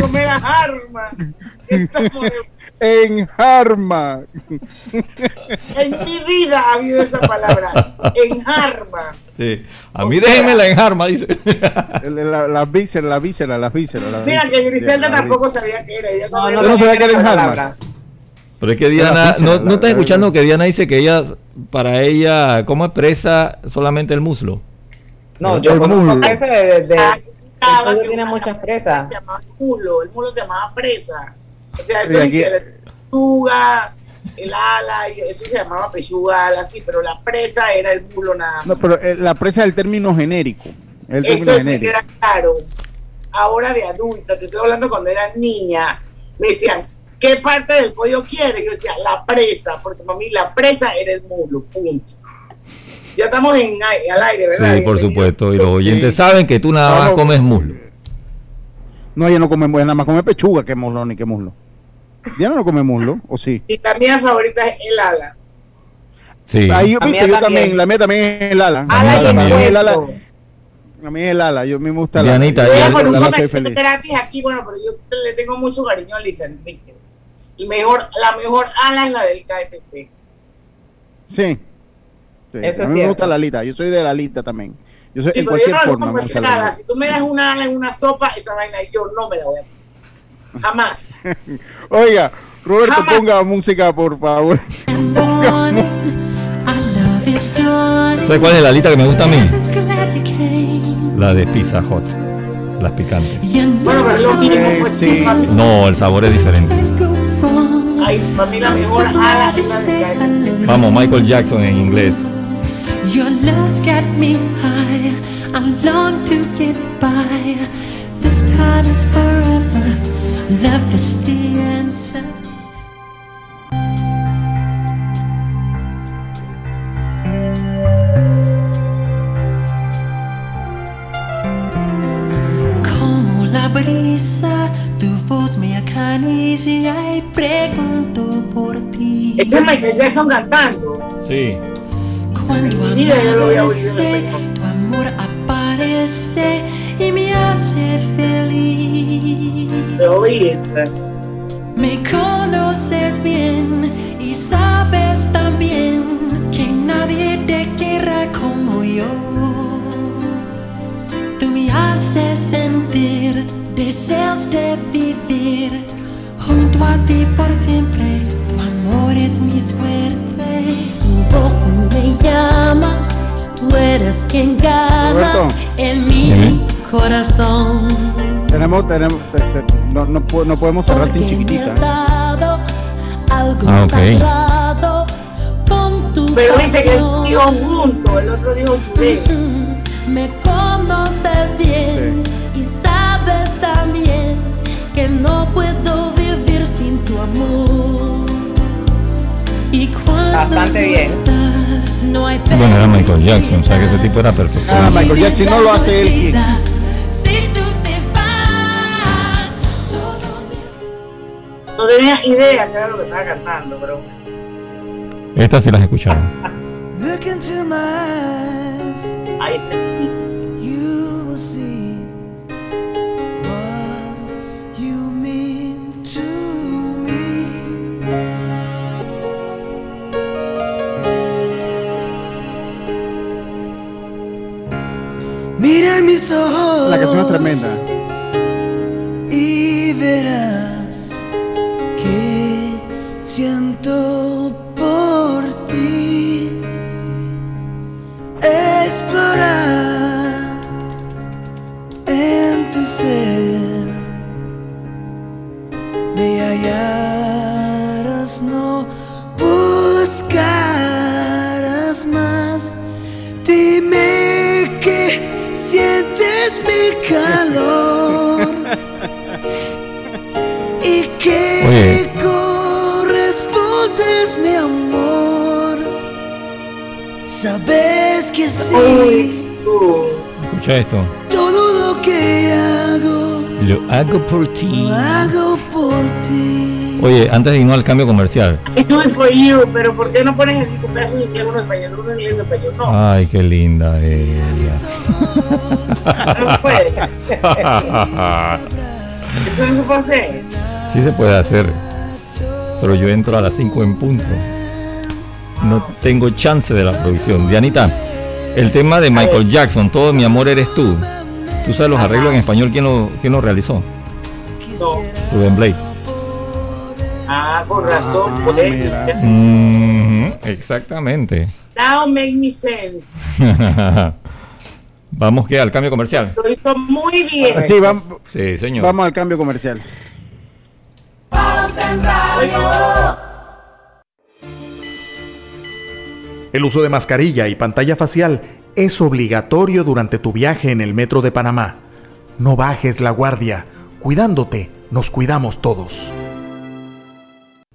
Comer En Harma. En mi vida ha habido esa palabra. En Harma. Sí. A O mí sea- déjenme la enjarma, dice. La, la víscera, la víscera, la víscera. la Mira que Griselda La tampoco sabía que era. Ella No, sabía que era en Harma. Pero es que Diana, pizza, no, no estás escuchando que Diana dice que ella, para ella, ¿cómo expresa solamente el muslo? No, El yo muslo. conozco ese de, de, de- Ah, el que tiene muchas presas. Se llamaba mulo. El mulo se llamaba presa. O sea, eso es aquí- que la pechuga, el ala, eso se llamaba pechuga, ala, sí, pero la presa era el mulo nada más. No, pero eh, la presa es el término genérico. El término Eso genérico. queda claro. Ahora de adulta, te estoy hablando cuando era niña, me decían, ¿qué parte del pollo quieres? Yo decía, la presa, porque mami, la presa era el mulo, punto. Ya estamos en, al aire, ¿verdad? Sí, por supuesto. Y los oyentes Sí. saben que tú nada más comes muslo. No, ella no come, ella nada más come pechuga que muslo ni que muslo. Diana no come muslo, ¿o sí? Y la mía favorita es el ala. Sí. Ahí yo, La viste, mía yo también. también. la mía también es el ala. La mía La mía es el ala. A mí es el ala, yo me gusta el Dianita, ala. y Voy a por un ala comentario gratis aquí, bueno, pero yo le tengo mucho cariño a Liz Enríquez. El mejor, la mejor ala es la del KFC. Sí. Sí, Eso a es mí me gusta la alita, yo soy de la alita también. Yo soy Sí, en pero yo cualquier no forma me gusta nada. Si tú me das una ala en una sopa, esa vaina yo no me la voy a comer. Jamás. Oiga, Roberto, Jamás. ponga música, por favor. Ponga ¿Sabes cuál es la alita que me gusta a mí? La de Pizza Hot. Las picantes. Bueno, pero es lo mismo, pues, sí. No, el sabor es diferente. Ay, para mí la mejor ala es la KFC. Vamos, Michael Jackson en inglés. Your love's got me high. I long to get by. This time is forever. Love is the answer. Como la brisa, tu voz me acaricia y pregunto por ti. Este es Michael Jackson cantando. Sí. Cuando amanece, tu amor aparece y me hace feliz. Me conoces bien y sabes también que nadie te querrá como yo. Tú me haces sentir deseos de vivir junto a ti por siempre. Tu amor es mi suerte. Tú eres quien gana Roberto. en mi corazón. Tenemos, tenemos, te- te- no, no, no podemos cerrar sin me chiquitita. has dado algo Ah, ok. sagrado con tu Pero dice que pasión. dijo junto, el otro dijo chulé. Me conoces bien y sabes también que no puedo vivir sin tu amor. Y cuando Bastante bien. Estás, no hay Bueno, era Michael Jackson, o sea que ese tipo era perfecto. Ah, Michael Jackson no lo hace él. No tenía idea que era lo que estaba cantando, pero Estas sí las escucharon. Ahí está. La canción es tremenda. Sí, Escucha esto. todo lo que hago, Lo hago por ti. lo hago por ti. Oye, antes de irnos al cambio comercial. It for you, pero ¿por qué no pones así con pedazos de inglés, uno español, uno inglés, uno español? No, Ay, qué linda ella. no se puede. Eso no se puede hacer. Sí se puede hacer. Pero yo entro a las 5 en punto. No tengo chance de la producción. Dianita, el tema de Michael Jackson, Todo mi amor eres tú. ¿Tú sabes los arreglos en español? ¿Quién lo, quién lo realizó? No. Rubén Blake. Ah, con razón. pues. Mhm, exactamente. Now make me sense. Vamos que al cambio comercial. Lo hizo muy bien. Sí, vamos, Sí, señor. vamos al cambio comercial. El uso de mascarilla y pantalla facial es obligatorio durante tu viaje en el metro de Panamá. No bajes la guardia. Cuidándote, nos cuidamos todos.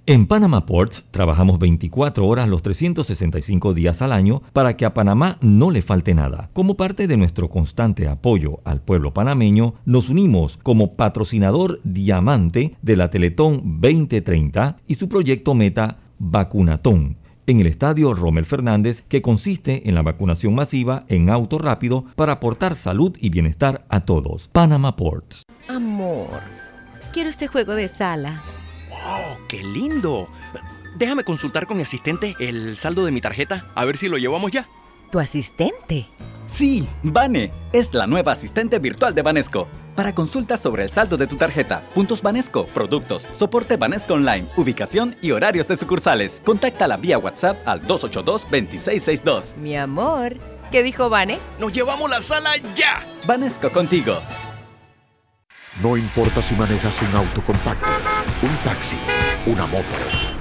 En Panama Ports trabajamos 24 horas los 365 días al año para que a Panamá no le falte nada. Como parte de nuestro constante apoyo al pueblo panameño, nos unimos como patrocinador diamante de la Teletón 2030 y su proyecto meta Vacunatón en el estadio Rommel Fernández, que consiste en la vacunación masiva en auto rápido para aportar salud y bienestar a todos. Panama Ports. Amor, quiero este juego de sala. ¡Oh, qué lindo! Déjame consultar con mi asistente el saldo de mi tarjeta, a ver si lo llevamos ya. ¿Tu asistente? Sí, Vane es la nueva asistente virtual de Banesco. Para consultas sobre el saldo de tu tarjeta, puntos Banesco, productos, soporte Banesco Online, ubicación y horarios de sucursales, contáctala vía WhatsApp al 282-2662. Mi amor, ¿qué dijo Vane? ¡Nos llevamos la sala ya! Banesco contigo. No importa si manejas un auto compacto, un taxi, una moto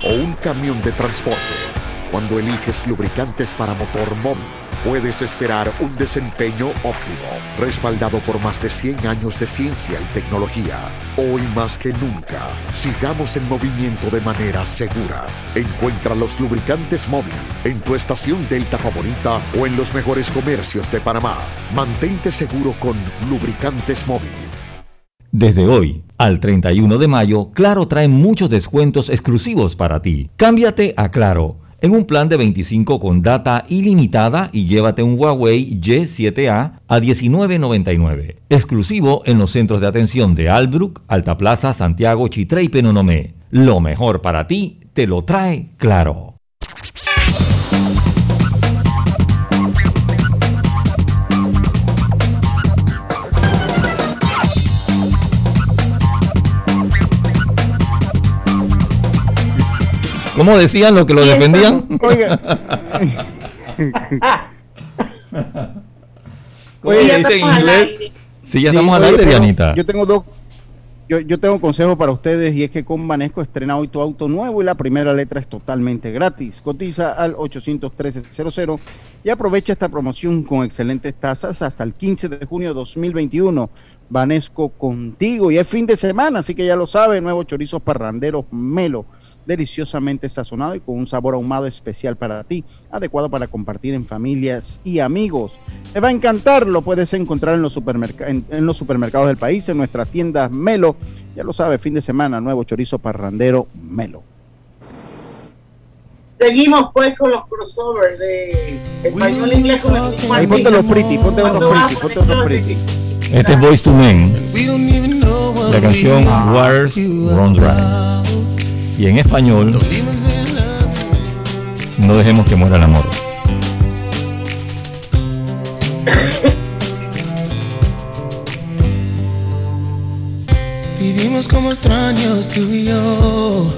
o un camión de transporte. Cuando eliges lubricantes para motor móvil, puedes esperar un desempeño óptimo, respaldado por más de 100 años de ciencia y tecnología. Hoy más que nunca, sigamos en movimiento de manera segura. Encuentra los lubricantes móvil en tu estación Delta favorita o en los mejores comercios de Panamá. Mantente seguro con lubricantes móvil. Desde hoy al 31 de mayo, Claro trae muchos descuentos exclusivos para ti. Cámbiate a Claro en un plan de 25 con data ilimitada y llévate un Huawei Y7A a 19.99. Exclusivo en los centros de atención de Albrook, Alta Plaza, Santiago, Chitré y Penonomé. Lo mejor para ti te lo trae Claro. ¿Cómo decían lo que lo defendían? oiga. ¿Cómo Oye, dice en inglés? Sí, ya estamos al oye, aire, Dianita. Yo tengo dos. Yo, yo tengo un consejo para ustedes y es que con Banesco estrena hoy tu auto nuevo y la primera letra es totalmente gratis. Cotiza al 813-00 y aprovecha esta promoción con excelentes tasas hasta el 15 de junio de 2021. Banesco contigo y es fin de semana, así que ya lo sabe, nuevos chorizos parranderos Melo, deliciosamente sazonado y con un sabor ahumado especial para ti, adecuado para compartir en familias y amigos. Te va a encantar, lo puedes encontrar en los, en, en los supermercados del país, en nuestras tiendas Melo. Ya lo sabe, fin de semana, nuevo chorizo parrandero Melo. Seguimos pues con los crossovers de español e inglés con el Ahí ponte los pretty, ponte unos pretty, ponte unos pretty. Este es Voice to Men. La canción Waters Run Dry. Y en español, no dejemos que muera el amor. Vivimos como extraños tú y yo.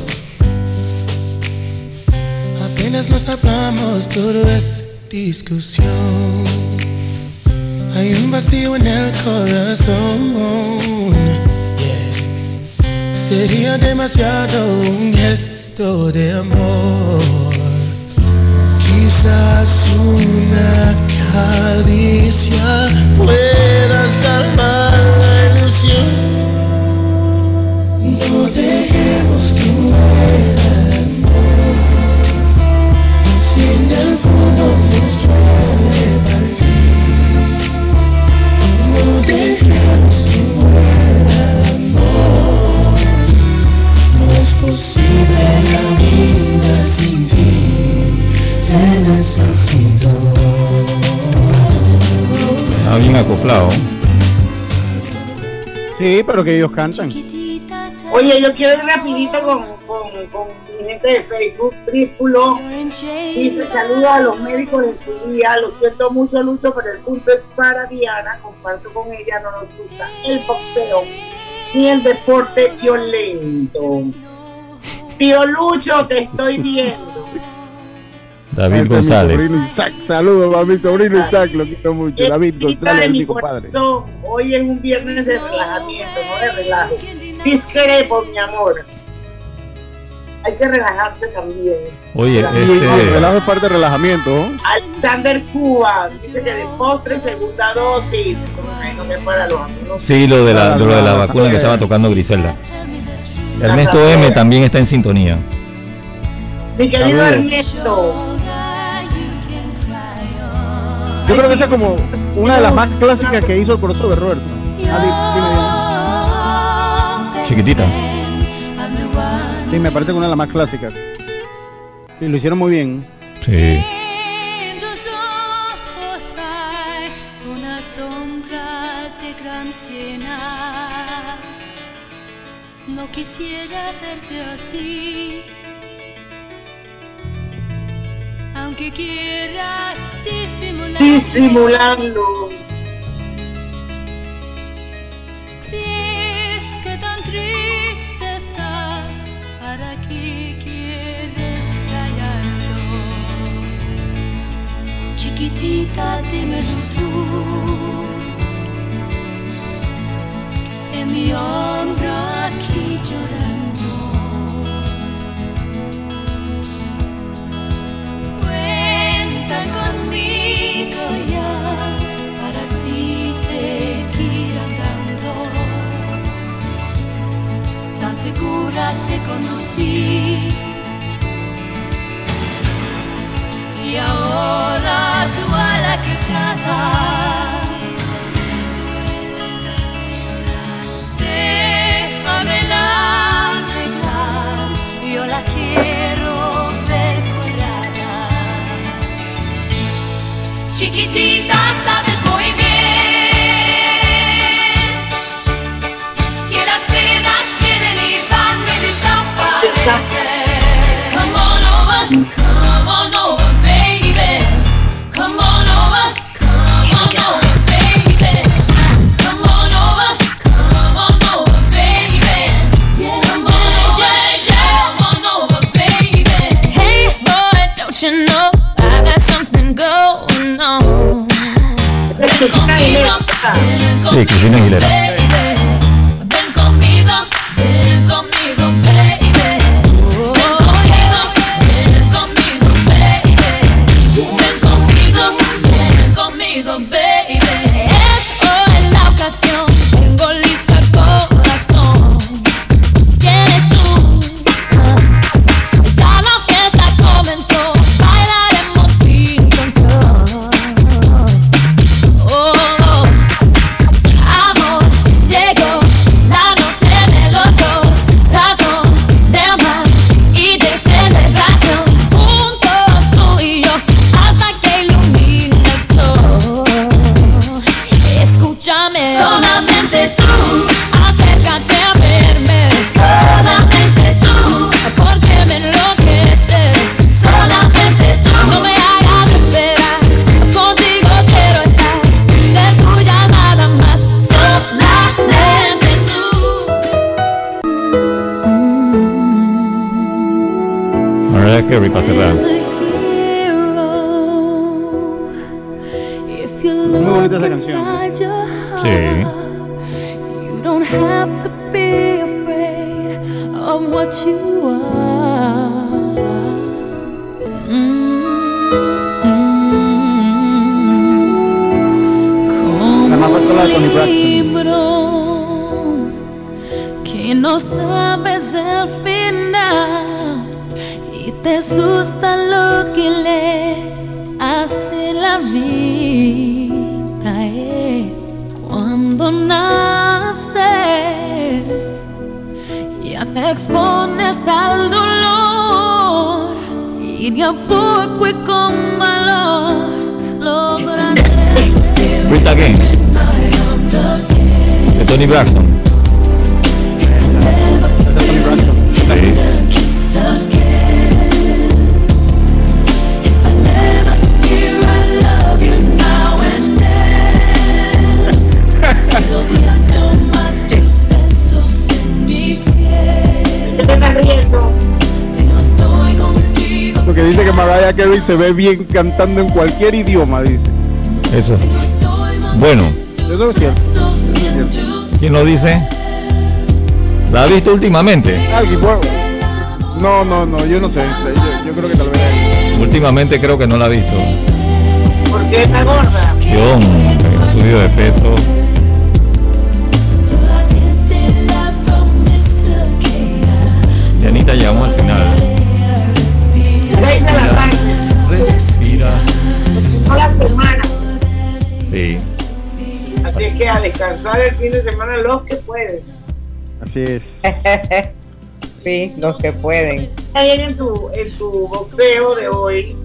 Apenas nos hablamos, todo es discusión. Hay un vacío en el corazón. Sería demasiado un gesto de amor. Quizás una Alicia pueda salvar la ilusión. No dejemos que muera el amor. Si el fondo nos posible la vida sin ti. Te necesito. Está bien acoplado. Sí, pero que ellos cantan. Oye, yo quiero ir rapidito con, con, con mi gente de Facebook, Trípulo. Dice saludos a los médicos de su día. Lo siento mucho, Lucho, pero el punto es para Diana. Comparto con ella, no nos gusta el boxeo ni el deporte violento. Tío Lucho, te estoy viendo. David mi González. sobrino Isaac. Saludos a mi sobrino Isaac, lo quiero mucho. David González, de mi mi compadre. Hoy es un viernes de relajamiento, no de relajo. Discrepo, mi amor. Hay que relajarse también. Oye, este- el relajo es parte del relajamiento. ¿no? Alexander Cuba dice que de postre segunda dosis. Eso me imagino que es para los amigos. Sí, lo de la, de lo de la vacuna que estaba tocando Griselda. Ernesto. M también está en sintonía. Mi querido Saludos. Ernesto. Yo creo que esa es como una de las más clásicas que hizo el crossover, Roberto. Ah, dime, Chiquitita. Sí, me parece que una de las más clásicas. Sí, lo hicieron muy bien. Sí. No quisiera verte así. Aunque quieras disimular. Disimulando. Si es que tan triste estás, ¿para qué quieres callarlo? Chiquitita, dímelo tú. En mi hombro aquí conmigo ya para así seguir andando. Tan segura te conocí. Y ahora tú a la que Chiquitita, sabes muy bien que las penas vienen y van y desaparecen. Ven Sí, expones al dolor y de a poco y con valor logras Rita Again. De Tony Braxton. Mariah Carey se ve bien cantando en cualquier idioma, dice. Eso. Bueno, Eso es cierto. Eso es cierto. ¿quién lo dice? ¿La ha visto últimamente? Alguien No, no, no, yo no sé. Yo, yo creo que tal vez. Últimamente creo que no la ha visto. ¿Por qué está gorda? Yo ha subido de peso. A descansar el fin de semana los que pueden. Así es. sí, los que pueden. Está bien en tu, en tu boxeo de hoy.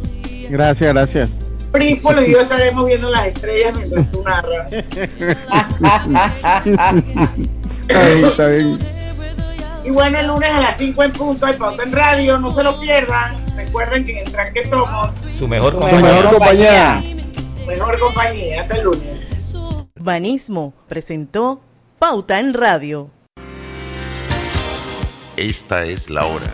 Gracias, gracias. Prípolo y yo estaremos viendo las estrellas mientras tú narras. Está bien, está bien. Y bueno, el lunes a las 5 en punto hay pauta en radio, no se lo pierdan. Recuerden que en el tranque somos Su mejor Su compañía. mejor compañía. mejor compañía. Hasta el lunes. Banismo presentó Pauta en Radio. Esta es la hora.